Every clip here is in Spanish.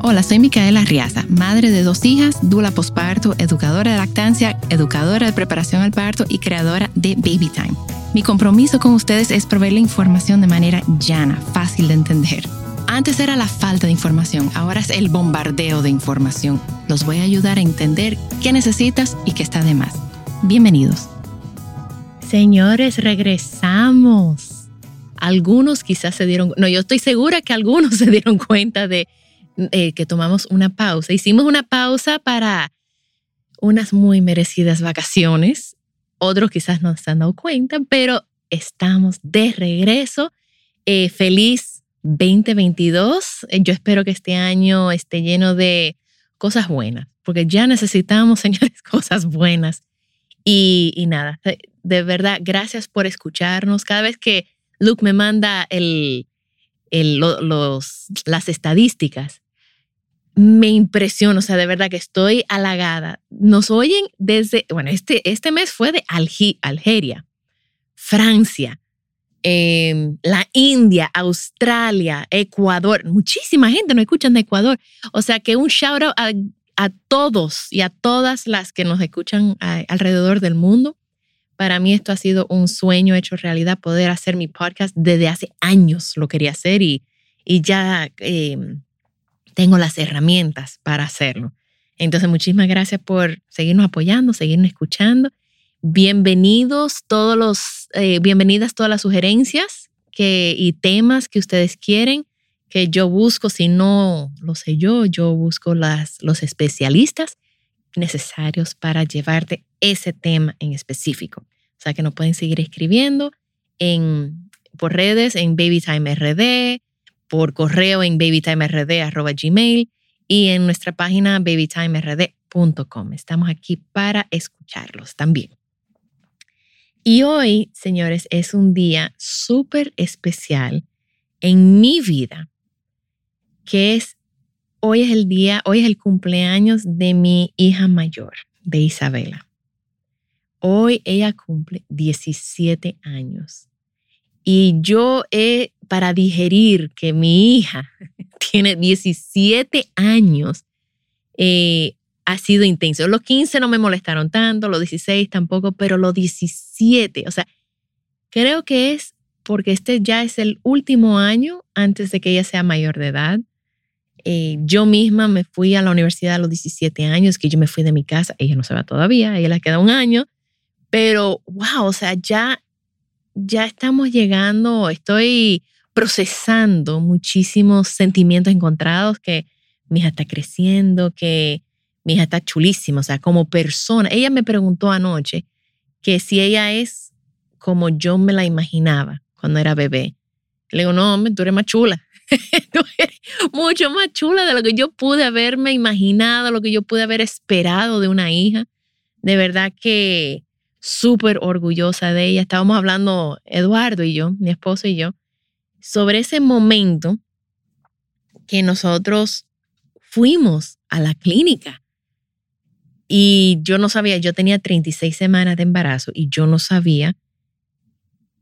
Hola, soy Micaela Riaza, madre de dos hijas, dula posparto, educadora de lactancia, educadora de preparación al parto y creadora de Baby Time. Mi compromiso con ustedes es proveer información de manera llana, fácil de entender. Antes era la falta de información, ahora es el bombardeo de información. Los voy a ayudar a entender qué necesitas y qué está de más. Bienvenidos. Señores, regresamos. Algunos quizás se dieron, no, yo estoy segura que algunos se dieron cuenta de eh, que tomamos una pausa. Hicimos una pausa para unas muy merecidas vacaciones. Otros quizás no se han dado cuenta, pero estamos de regreso. Eh, feliz 2022. Eh, yo espero que este año esté lleno de cosas buenas, porque ya necesitamos, señores, cosas buenas. Y, y nada, de verdad, gracias por escucharnos. Cada vez que Luke me manda el, el, los, las estadísticas, me impresiona, o sea, de verdad que estoy halagada. Nos oyen desde, bueno, este, este mes fue de Algeria, Francia, em, la India, Australia, Ecuador, muchísima gente nos escuchan de Ecuador. O sea que un shout out a, todos y a todas las que nos escuchan alrededor del mundo. Para mí esto ha sido un sueño hecho realidad, poder hacer mi podcast desde hace años lo quería hacer y, y ya... Eh, tengo las herramientas para hacerlo. Entonces, muchísimas gracias por seguirnos apoyando, seguirnos escuchando. Bienvenidos todos los, eh, bienvenidas todas las sugerencias que, y temas que ustedes quieren que yo busco. Si no lo sé yo, yo busco las, los especialistas necesarios para llevarte ese tema en específico. O sea que nos pueden seguir escribiendo en, por redes, en BabyTimeRD, por correo en babytimerd.gmail y en nuestra página babytimerd.com. Estamos aquí para escucharlos también. Y hoy, señores, es un día súper especial en mi vida, que es, hoy es el día, hoy es el cumpleaños de mi hija mayor, de Isabela. Hoy ella cumple 17 años. Y yo he, para digerir que mi hija tiene 17 años, eh, ha sido intenso. Los 15 no me molestaron tanto, los 16 tampoco, pero los 17, o sea, creo que es porque este ya es el último año antes de que ella sea mayor de edad. Eh, yo misma me fui a la universidad a los 17 años, que yo me fui de mi casa, ella no se va todavía, ella le queda un año, pero wow, o sea, ya ya estamos llegando, estoy procesando muchísimos sentimientos encontrados, que mi hija está creciendo, que mi hija está chulísima, o sea, como persona. Ella me preguntó anoche que si ella es como yo me la imaginaba cuando era bebé. Le digo, no, hombre, tú eres más chula. mucho más chula de lo que yo pude haberme imaginado, lo que yo pude haber esperado de una hija. De verdad que súper orgullosa de ella. Estábamos hablando, Eduardo y yo, mi esposo y yo, sobre ese momento que nosotros fuimos a la clínica. Y yo no sabía, yo tenía 36 semanas de embarazo y yo no sabía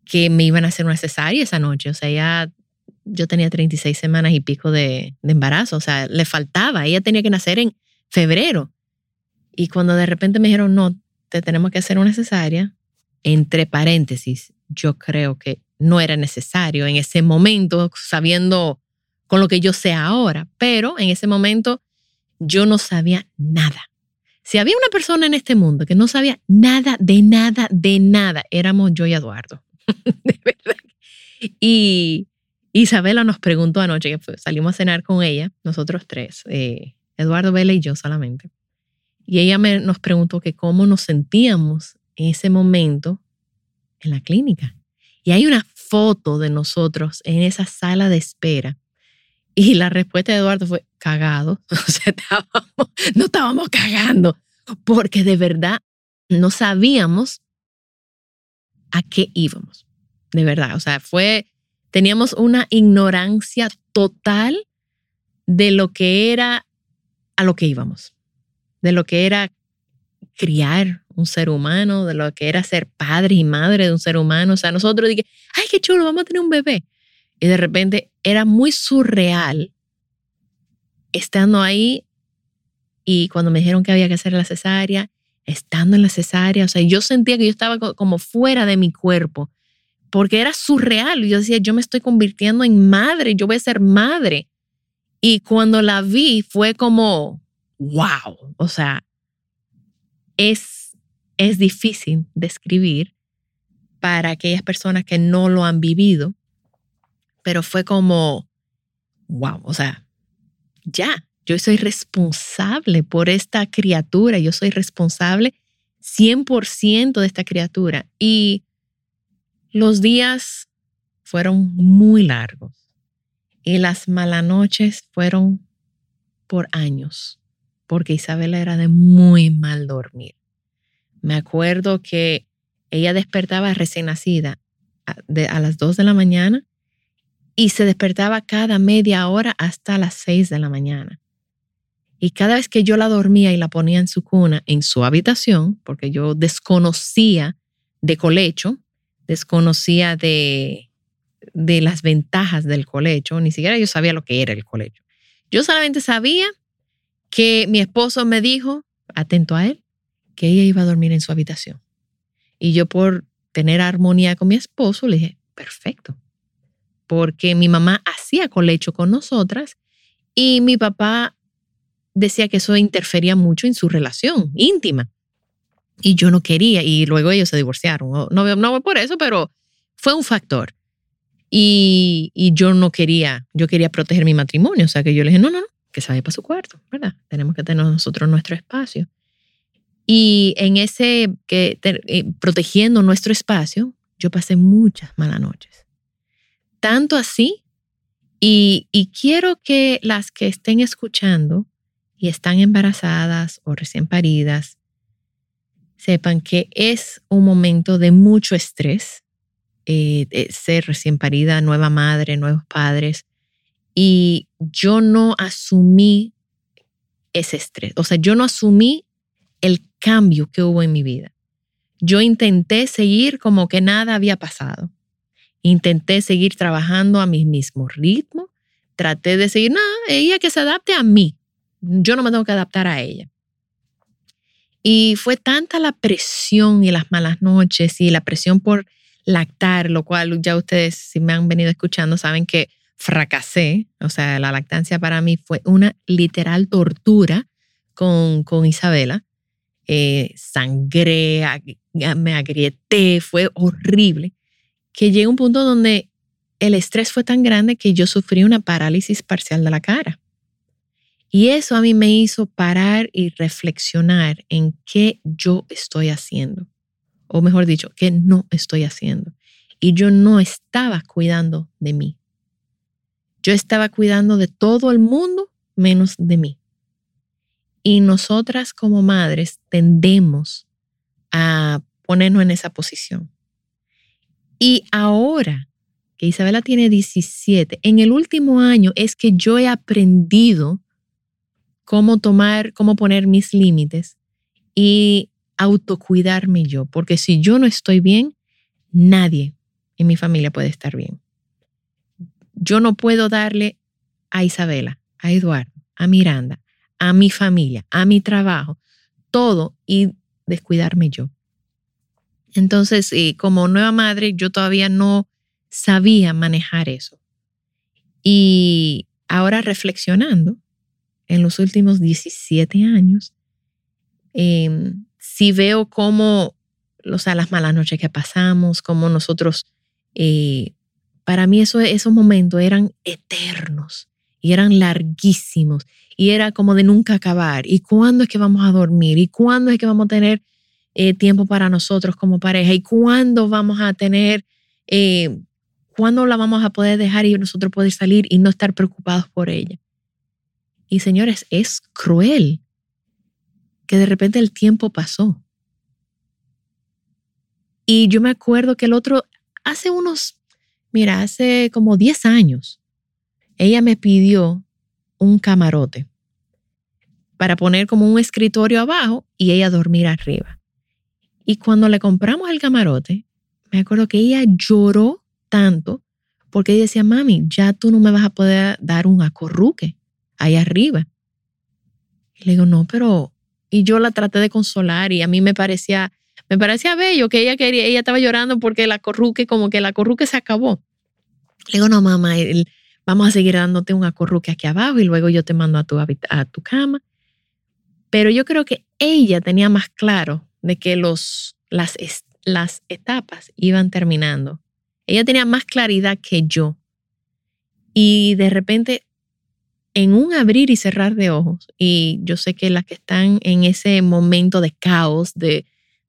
que me iban a hacer una cesárea esa noche. O sea, ya yo tenía 36 semanas y pico de, de embarazo. O sea, le faltaba. Ella tenía que nacer en febrero. Y cuando de repente me dijeron, no, te tenemos que hacer una cesárea, entre paréntesis, yo creo que no era necesario en ese momento, sabiendo con lo que yo sé ahora, pero en ese momento yo no sabía nada. Si había una persona en este mundo que no sabía nada, de nada, de nada, éramos yo y Eduardo. Y Isabela nos preguntó anoche, que salimos a cenar con ella, nosotros tres, eh, Eduardo Vela y yo solamente. Y ella me, nos preguntó que cómo nos sentíamos en ese momento en la clínica. Y hay una foto de nosotros en esa sala de espera. Y la respuesta de Eduardo fue cagado. O sea, no estábamos cagando, porque de verdad no sabíamos a qué íbamos, de verdad. O sea, fue, teníamos una ignorancia total de lo que era a lo que íbamos, de lo que era criar un ser humano, de lo que era ser padre y madre de un ser humano. O sea, nosotros dije, ay, qué chulo, vamos a tener un bebé. Y de repente era muy surreal estando ahí y cuando me dijeron que había que hacer la cesárea, estando en la cesárea, o sea, yo sentía que yo estaba como fuera de mi cuerpo, porque era surreal. Yo decía, yo me estoy convirtiendo en madre, yo voy a ser madre. Y cuando la vi fue como, wow, o sea, es, es difícil describir para aquellas personas que no lo han vivido, pero fue como, wow, o sea, ya, yo soy responsable por esta criatura, yo soy responsable 100% de esta criatura. Y los días fueron muy largos y las malas noches fueron por años, porque Isabela era de muy mal dormir. Me acuerdo que ella despertaba recién nacida a, las 2 de la mañana y se despertaba cada media hora hasta las 6 de la mañana. Y cada vez que yo la dormía y la ponía en su cuna, en su habitación, porque yo desconocía de colecho, desconocía de, de las ventajas del colecho, ni siquiera yo sabía lo que era el colecho. Yo solamente sabía que mi esposo me dijo, atento a él, que ella iba a dormir en su habitación. Y yo por tener armonía con mi esposo le dije, perfecto, porque mi mamá hacía colecho con nosotras y mi papá decía que eso interfería mucho en su relación íntima. Y yo no quería, y luego ellos se divorciaron. No, no por eso, pero fue un factor. Y, y, yo no quería, yo quería proteger mi matrimonio. O sea que yo le dije, no, no, no, que se vaya para su cuarto, ¿verdad? Tenemos que tener nosotros nuestro espacio. Y en ese, que eh, protegiendo nuestro espacio, yo pasé muchas malas noches. Tanto así, y, y quiero que las que estén escuchando y están embarazadas o recién paridas, sepan que es un momento de mucho estrés, eh, ser recién parida, nueva madre, nuevos padres, y yo no asumí ese estrés, o sea, yo no asumí el cambio que hubo en mi vida. Yo intenté seguir como que nada había pasado. Intenté seguir trabajando a mi mismo ritmo. Traté de seguir, nada, ella que se adapte a mí. Yo no me tengo que adaptar a ella. Y fue tanta la presión y las malas noches y la presión por lactar, lo cual ya ustedes, si me han venido escuchando, saben que fracasé. O sea, la lactancia para mí fue una literal tortura con, con Isabela. Eh, sangré, me agrieté, fue horrible. Que llega un punto donde el estrés fue tan grande que yo sufrí una parálisis parcial de la cara. Y eso a mí me hizo parar y reflexionar en qué yo estoy haciendo, o mejor dicho, qué no estoy haciendo. Y yo no estaba cuidando de mí. Yo estaba cuidando de todo el mundo menos de mí. Y nosotras como madres tendemos a ponernos en esa posición. Y ahora que Isabela tiene 17, en el último año es que yo he aprendido cómo tomar, cómo poner mis límites y autocuidarme yo, porque si yo no estoy bien, nadie en mi familia puede estar bien. Yo no puedo darle a Isabela, a Eduardo, a Miranda, a mi familia, a mi trabajo, todo y descuidarme yo. Entonces, eh, como nueva madre, yo todavía no sabía manejar eso. Y ahora reflexionando, en los últimos 17 años, eh, si veo cómo, o sea, las malas noches que pasamos, cómo nosotros, eh, para mí eso, esos momentos eran eternos y eran larguísimos y era como de nunca acabar. ¿Y cuándo es que vamos a dormir? ¿Y cuándo es que vamos a tener eh, tiempo para nosotros como pareja? ¿Y cuándo vamos a tener, eh, cuándo la vamos a poder dejar y nosotros poder salir y no estar preocupados por ella? Y señores, es cruel que de repente el tiempo pasó Y yo me acuerdo que el otro, hace unos, mira, hace como 10 años, ella me pidió un camarote para poner como un escritorio abajo y ella dormir arriba. Y cuando le compramos el camarote, me acuerdo que ella lloró tanto porque ella decía, mami, ya tú no me vas a poder dar un acorruque ahí arriba. Y le digo, no, pero... Y yo la traté de consolar y a mí me parecía, me parecía bello que ella quería, ella estaba llorando porque la corruque, como que la corruque se acabó. Le digo, no, mamá, vamos a seguir dándote un acorruque aquí abajo y luego yo te mando a tu, a tu cama. Pero yo creo que ella tenía más claro de que los, las, las etapas iban terminando. Ella tenía más claridad que yo. Y de repente, en un abrir y cerrar de ojos, y yo sé que las que están en ese momento de caos, de,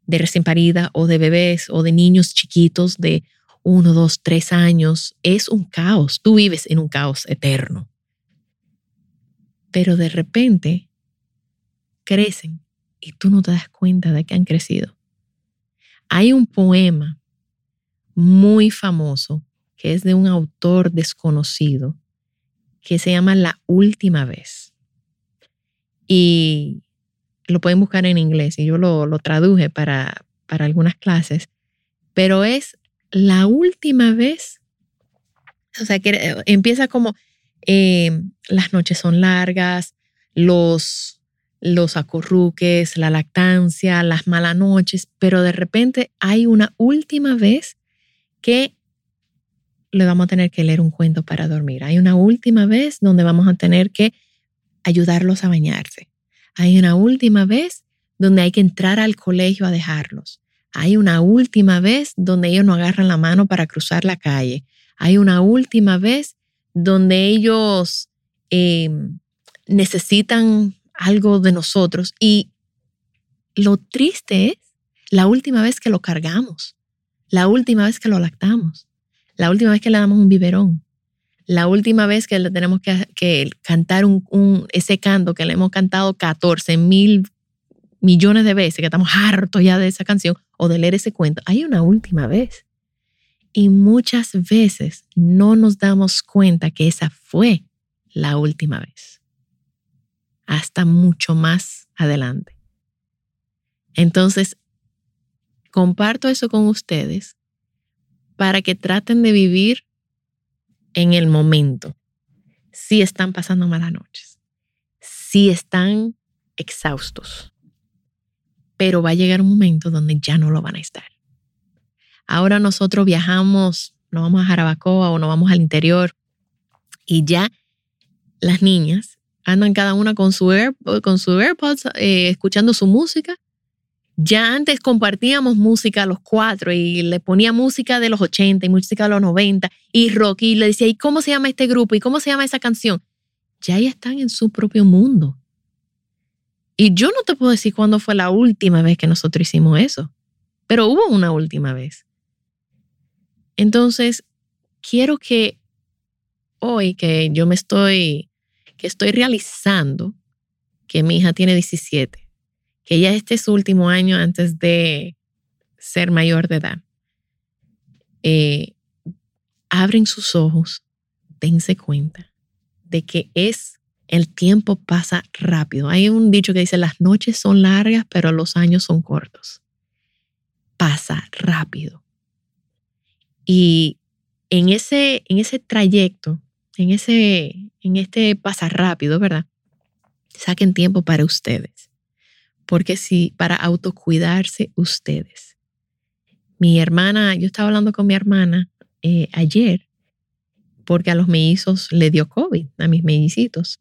de recién parida o de bebés o de niños chiquitos de uno, dos, tres años, es un caos. Tú vives en un caos eterno. Pero de repente crecen y tú no te das cuenta de que han crecido. Hay un poema muy famoso que es de un autor desconocido que se llama La Última vez. Y lo pueden buscar en inglés y yo lo, lo traduje para, para algunas clases, pero es la última vez, o sea, que empieza como eh, las noches son largas, los los acorruques, la lactancia, las malas noches, pero de repente hay una última vez que le vamos a tener que leer un cuento para dormir. Hay una última vez donde vamos a tener que ayudarlos a bañarse. Hay una última vez donde hay que entrar al colegio a dejarlos. Hay una última vez donde ellos no agarran la mano para cruzar la calle. Hay una última vez donde ellos eh, necesitan algo de nosotros. Y lo triste es la última vez que lo cargamos, la última vez que lo lactamos, la última vez que le damos un biberón, la última vez que le tenemos que, cantar un, ese canto que le hemos cantado 14 mil millones de veces, que estamos hartos ya de esa canción o de leer ese cuento. Hay una última vez. Y muchas veces no nos damos cuenta que esa fue la última vez hasta mucho más adelante. Entonces, comparto eso con ustedes para que traten de vivir en el momento. Si están pasando malas noches, si están exhaustos, pero va a llegar un momento donde ya no lo van a estar. Ahora nosotros viajamos, nos vamos a Jarabacoa o nos vamos al interior y ya las niñas andan cada una con su, con su AirPods eh, escuchando su música. Ya antes compartíamos música los cuatro y le ponía música de los 80 y música de los 90 y rock y le decía, ¿y cómo se llama este grupo? ¿Y cómo se llama esa canción? Ya ya están en su propio mundo. Y yo no te puedo decir cuándo fue la última vez que nosotros hicimos eso, pero hubo una última vez. Entonces, quiero que hoy que yo me estoy que estoy realizando que mi hija tiene 17, que ya este es su último año antes de ser mayor de edad. Eh, abren sus ojos, dense cuenta de que es el tiempo pasa rápido. Hay un dicho que dice las noches son largas, pero los años son cortos. Pasa rápido. Y en ese, en ese trayecto en, ese, en este pasar rápido, ¿verdad? Saquen tiempo para ustedes. Porque si para autocuidarse ustedes. Mi hermana, yo estaba hablando con mi hermana eh, ayer porque a los mellizos le dio COVID, a mis mellicitos.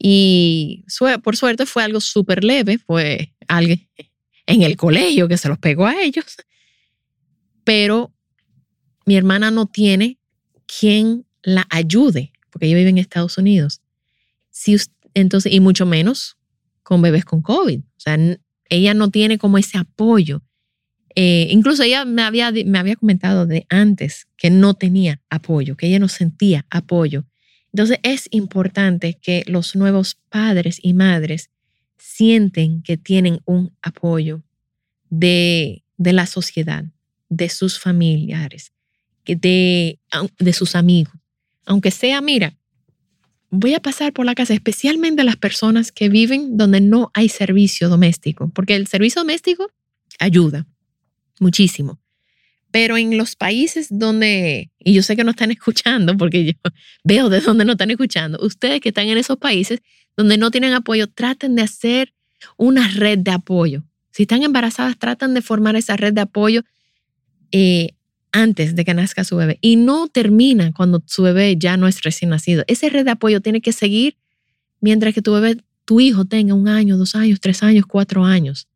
Y por suerte fue algo súper leve, fue alguien en el colegio que se los pegó a ellos. Pero mi hermana no tiene quien la ayude, porque ella vive en Estados Unidos. Si entonces, y mucho menos con bebés con COVID. O sea, ella no tiene como ese apoyo. Eh, incluso ella me había, me había comentado de antes que no tenía apoyo, que ella no sentía apoyo. Entonces es importante que los nuevos padres y madres sienten que tienen un apoyo de, de la sociedad, de sus familiares, de, de sus amigos. Aunque sea, mira, voy a pasar por la casa, especialmente las personas que viven donde no hay servicio doméstico, porque el servicio doméstico ayuda muchísimo. Pero en los países donde, y yo sé que no están escuchando, porque yo veo de dónde no están escuchando, ustedes que están en esos países donde no tienen apoyo, traten de hacer una red de apoyo. Si están embarazadas, tratan de formar esa red de apoyo eh, antes de que nazca su bebé. Y no termina cuando su bebé ya no es recién nacido. Esa red de apoyo tiene que seguir mientras que tu bebé, tu hijo tenga un año, dos años, tres años, cuatro años.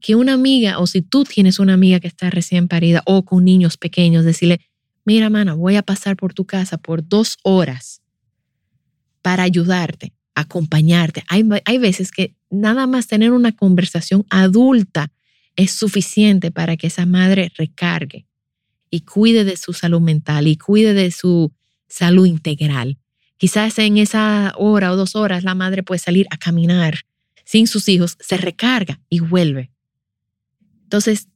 Que una amiga, o si tú tienes una amiga que está recién parida o con niños pequeños, decirle, mira, mana, voy a pasar por tu casa por dos horas para ayudarte, acompañarte. Hay, hay veces que nada más tener una conversación adulta es suficiente para que esa madre recargue y cuide de su salud mental y cuide de su salud integral. Quizás en esa hora o dos horas la madre puede salir a caminar sin sus hijos, se recarga y vuelve. Entonces,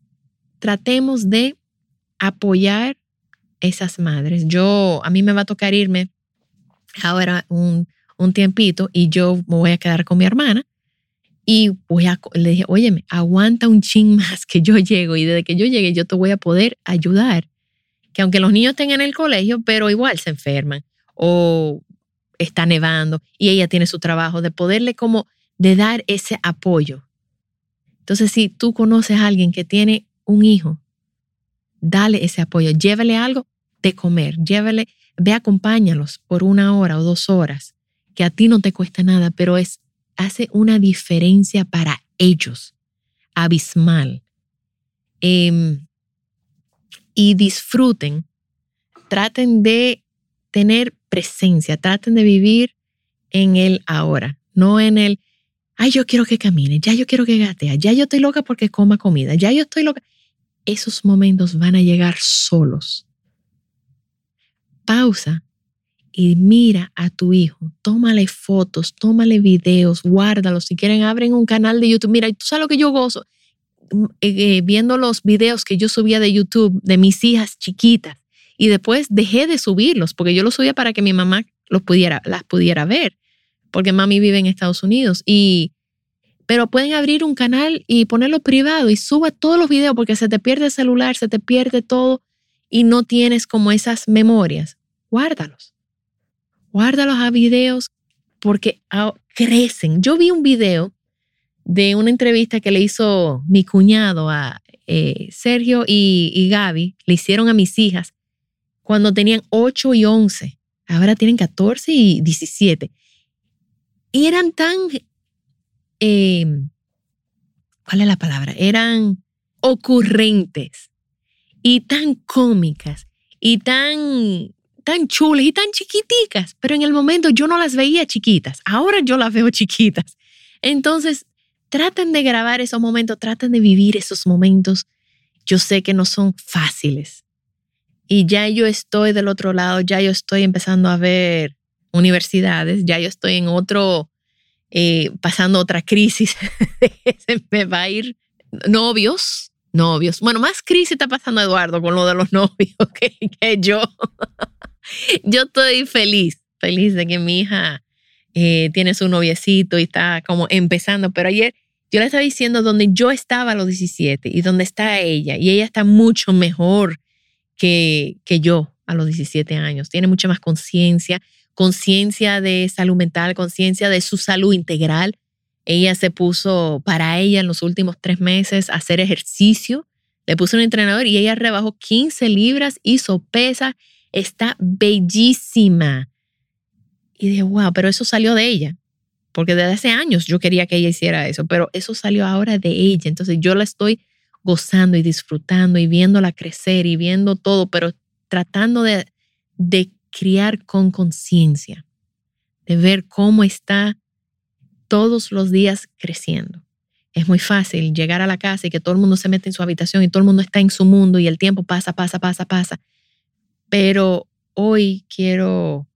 tratemos de apoyar esas madres. Yo, a mí me va a tocar irme ahora un, un tiempito y yo me voy a quedar con mi hermana y voy a, le dije, óyeme, aguanta un ching más que yo llego y desde que yo llegue yo te voy a poder ayudar. Que aunque los niños estén en el colegio, pero igual se enferman o está nevando y ella tiene su trabajo, de poderle como de dar ese apoyo. Entonces, si tú conoces a alguien que tiene un hijo, dale ese apoyo, llévele algo de comer, llévele, ve, acompáñalos por una hora o dos horas, que a ti no te cuesta nada, pero es hace una diferencia para ellos, abismal. Em, y disfruten, traten de tener presencia, traten de vivir en el ahora, no en el, ay, yo quiero que camine, ya yo quiero que gatea, ya yo estoy loca porque coma comida, ya yo estoy loca. Esos momentos van a llegar solos. Pausa y mira a tu hijo, tómale fotos, tómale videos, guárdalos. Si quieren, abren un canal de YouTube. Mira, tú sabes lo que yo gozo mm, eh, eh, viendo los videos que yo subía de YouTube de mis hijas chiquitas y después dejé de subirlos porque yo los subía para que mi mamá los pudiera, las pudiera ver, porque mami vive en Estados Unidos y pero pueden abrir un canal y ponerlo privado y suba todos los videos porque se te pierde el celular, se te pierde todo y no tienes como esas memorias. Guárdalos guárdalos a videos porque crecen. Yo vi un video de una entrevista que le hizo mi cuñado a eh, Sergio y, y, Gaby, le hicieron a mis hijas cuando tenían 8 y 11. Ahora tienen 14 y 17. Y eran tan, em, ¿cuál es la palabra? Eran ocurrentes y tan cómicas y tan tan chulas y tan chiquiticas, pero en el momento yo no las veía chiquitas, ahora yo las veo chiquitas. Entonces, traten de grabar esos momentos, traten de vivir esos momentos. Yo sé que no son fáciles. Y ya yo estoy del otro lado, ya yo estoy empezando a ver universidades, ya yo estoy en otro, eh, pasando otra crisis, me va a ir novios, novios. Bueno, más crisis está pasando Eduardo con lo de los novios que, que yo. yo estoy feliz, feliz de que mi hija eh, tiene su noviecito y está como empezando, pero ayer yo le estaba diciendo donde yo estaba a los 17 y donde está ella, y ella está mucho mejor que, que yo a los 17 años, tiene mucha más conciencia, conciencia de salud mental, conciencia de su salud integral. Ella se puso para ella en los últimos tres meses a hacer ejercicio. Le puso un entrenador y ella rebajó 15 libras, hizo pesas está bellísima. Y dije, wow, pero eso salió de ella, porque desde hace años yo quería que ella hiciera eso, pero eso salió ahora de ella. Entonces yo la estoy gozando y disfrutando y viéndola crecer y viendo todo, pero tratando de, de criar con conciencia, de ver cómo está todos los días creciendo. Es muy fácil llegar a la casa y que todo el mundo se mete en su habitación y todo el mundo está en su mundo y el tiempo pasa, pasa, pasa, pasa. Pero hoy quiero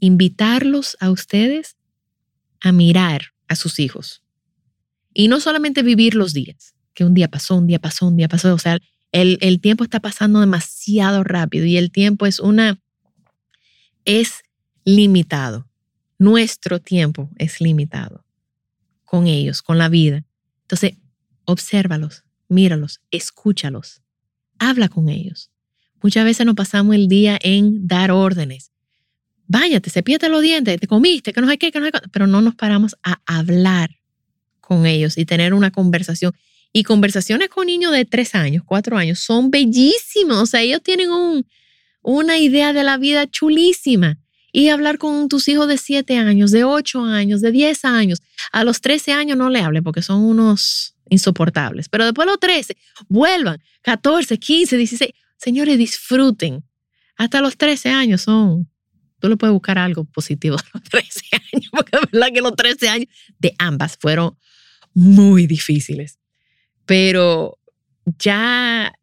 invitarlos a ustedes a mirar a sus hijos. Y no solamente vivir los días, que un día pasó, un día pasó, un día pasó, o sea, El, el tiempo está pasando demasiado rápido y el tiempo es una, es limitado. Nuestro tiempo es limitado con ellos, con la vida. Entonces, obsérvalos, míralos, escúchalos, habla con ellos. Muchas veces nos pasamos el día en dar órdenes. Báñate, cepíate los dientes, te comiste, que no hay qué, que no hay qué, pero no nos paramos a hablar con ellos y tener una conversación. Y conversaciones con niños de tres años, cuatro años, son bellísimas. O sea, ellos tienen un, una idea de la vida chulísima. Y hablar con tus hijos de siete años, de ocho años, de diez años. A los trece años no le hable porque son unos insoportables. Pero después de los trece, vuelvan. Catorce, quince, dieciséis. Señores, disfruten. Hasta los trece años son tú le puedes buscar algo positivo a los 13 años, porque es verdad que los 13 años de ambas fueron muy difíciles. Pero ya,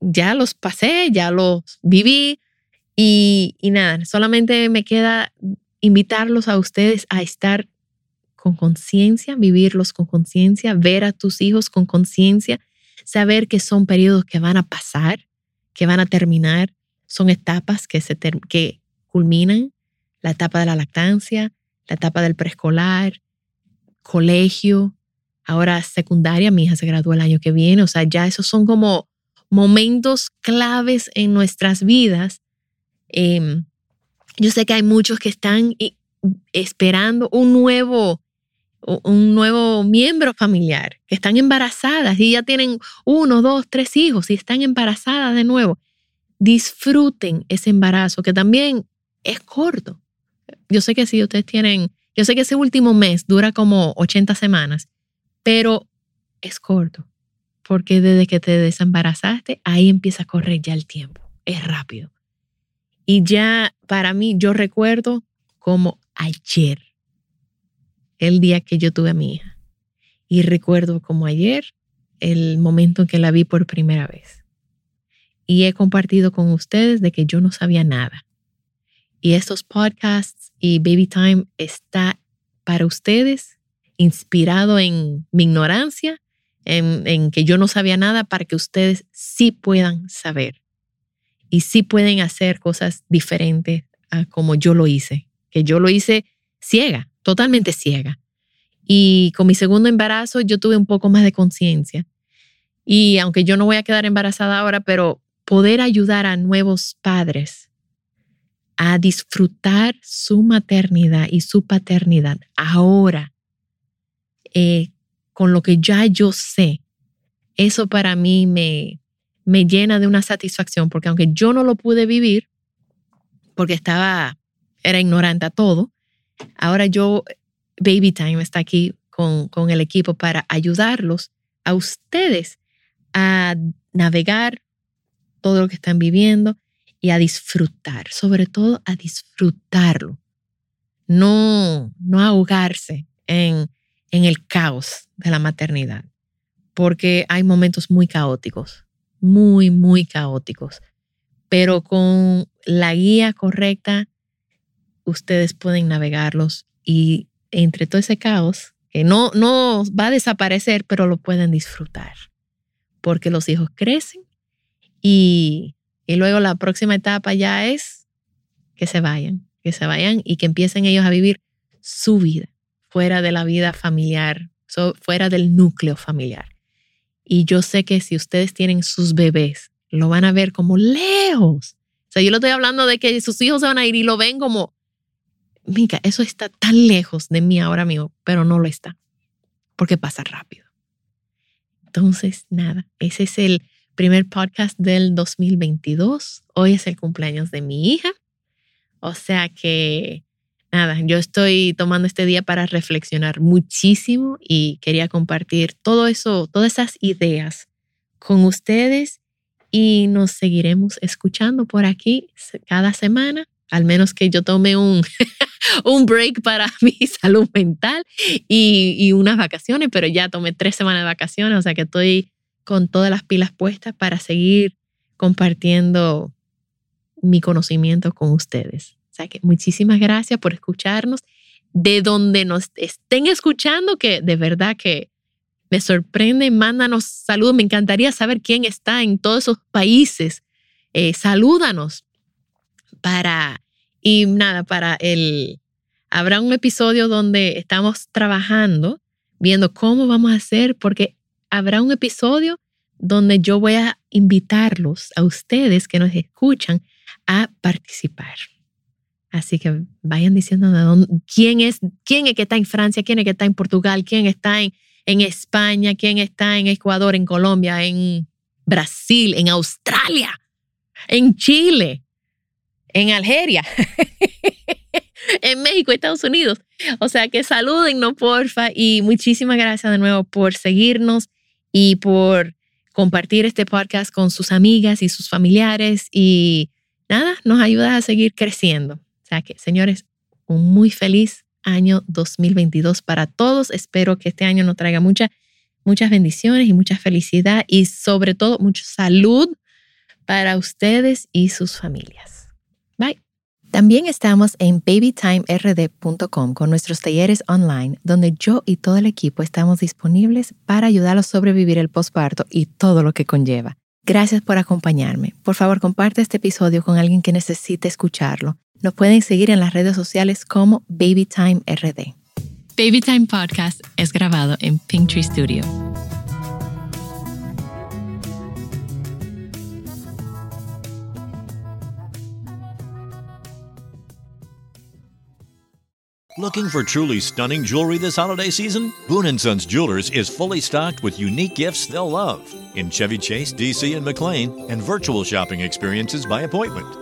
ya los pasé, ya los viví y, y nada, solamente me queda invitarlos a ustedes a estar con conciencia, vivirlos con conciencia, ver a tus hijos con conciencia, saber que son periodos que van a pasar, que van a terminar, son etapas que, se que culminan, la etapa de la lactancia, la etapa del preescolar, colegio, ahora secundaria, mi hija se gradúa el año que viene, o sea, ya esos son como momentos claves en nuestras vidas. Em, yo sé que hay muchos que están esperando un nuevo, un nuevo miembro familiar, que están embarazadas y ya tienen uno, dos, tres hijos y están embarazadas de nuevo. Disfruten ese embarazo, que también es corto. Yo sé que si ustedes tienen, yo sé que ese último mes dura como 80 semanas, pero es corto, porque desde que te desembarazaste, ahí empieza a correr ya el tiempo, es rápido. Y ya para mí, yo recuerdo como ayer, el día que yo tuve a mi hija. Y recuerdo como ayer el momento en que la vi por primera vez. Y he compartido con ustedes de que yo no sabía nada. Y estos podcasts y Baby Time está para ustedes inspirado en mi ignorancia, en, que yo no sabía nada, para que ustedes sí puedan saber y sí pueden hacer cosas diferentes a como yo lo hice, que yo lo hice ciega, totalmente ciega. Y con mi segundo embarazo yo tuve un poco más de conciencia. Y aunque yo no voy a quedar embarazada ahora, pero poder ayudar a nuevos padres a disfrutar su maternidad y su paternidad ahora eh, con lo que ya yo sé, eso para mí me, me llena de una satisfacción, porque aunque yo no lo pude vivir, porque estaba, era ignorante a todo, ahora yo, Baby Time está aquí con, con el equipo para ayudarlos a ustedes a navegar todo lo que están viviendo y a disfrutar, sobre todo a disfrutarlo, no, no ahogarse en en el caos de la maternidad, porque hay momentos muy caóticos, muy, muy caóticos, pero con la guía correcta, ustedes pueden navegarlos y entre todo ese caos, que no, no va a desaparecer, pero lo pueden disfrutar, porque los hijos crecen y, y luego la próxima etapa ya es que se vayan, que se vayan y que empiecen ellos a vivir su vida fuera de la vida familiar, fuera del núcleo familiar. Y yo sé que si ustedes tienen sus bebés, lo van a ver como lejos. O sea, yo lo estoy hablando de que sus hijos se van a ir y lo ven como, mica, eso está tan lejos de mí ahora mismo, pero no lo está, porque pasa rápido. Entonces, nada, ese es el primer podcast del 2022. Hoy es el cumpleaños de mi hija. O sea que nada, yo estoy tomando este día para reflexionar muchísimo y quería compartir todo eso, todas esas ideas con ustedes y nos seguiremos escuchando por aquí cada semana, al menos que yo tome un, un break para mi salud mental y, y unas vacaciones, pero ya tomé tres semanas de vacaciones, o sea que estoy con todas las pilas puestas para seguir compartiendo mi conocimiento con ustedes. O sea que muchísimas gracias por escucharnos. De donde nos estén escuchando, que de verdad que me sorprende, mándanos saludos. Me encantaría saber quién está en todos esos países. Eh, salúdanos para, y nada, para el, habrá un episodio donde estamos trabajando, viendo cómo vamos a hacer, porque habrá un episodio donde yo voy a invitarlos a ustedes que nos escuchan a participar. Así que vayan diciendo quién es, quién es que está en Francia, quién es que está en Portugal, quién está en, en España, quién está en Ecuador, en Colombia, en Brasil, en Australia, en Chile, en Algeria, en México, Estados Unidos. O sea que salúdennos, porfa, y muchísimas gracias de nuevo por seguirnos y por compartir este podcast con sus amigas y sus familiares y nada, nos ayuda a seguir creciendo que, señores, un muy feliz año 2022 para todos. Espero que este año nos traiga mucha, muchas bendiciones y mucha felicidad y sobre todo mucha salud para ustedes y sus familias. Bye. También estamos en babytimerd.com con nuestros talleres online, donde yo y todo el equipo estamos disponibles para ayudarlos a sobrevivir el posparto y todo lo que conlleva. Gracias por acompañarme. Por favor, comparte este episodio con alguien que necesite escucharlo. Nos pueden seguir en las redes sociales como BabyTime RD. BabyTime Podcast es grabado en Pinktree Studio. Looking for truly stunning jewelry this holiday season? Boon & Sons Jewelers is fully stocked with unique gifts they'll love in Chevy Chase, DC, and McLean, and virtual shopping experiences by appointment.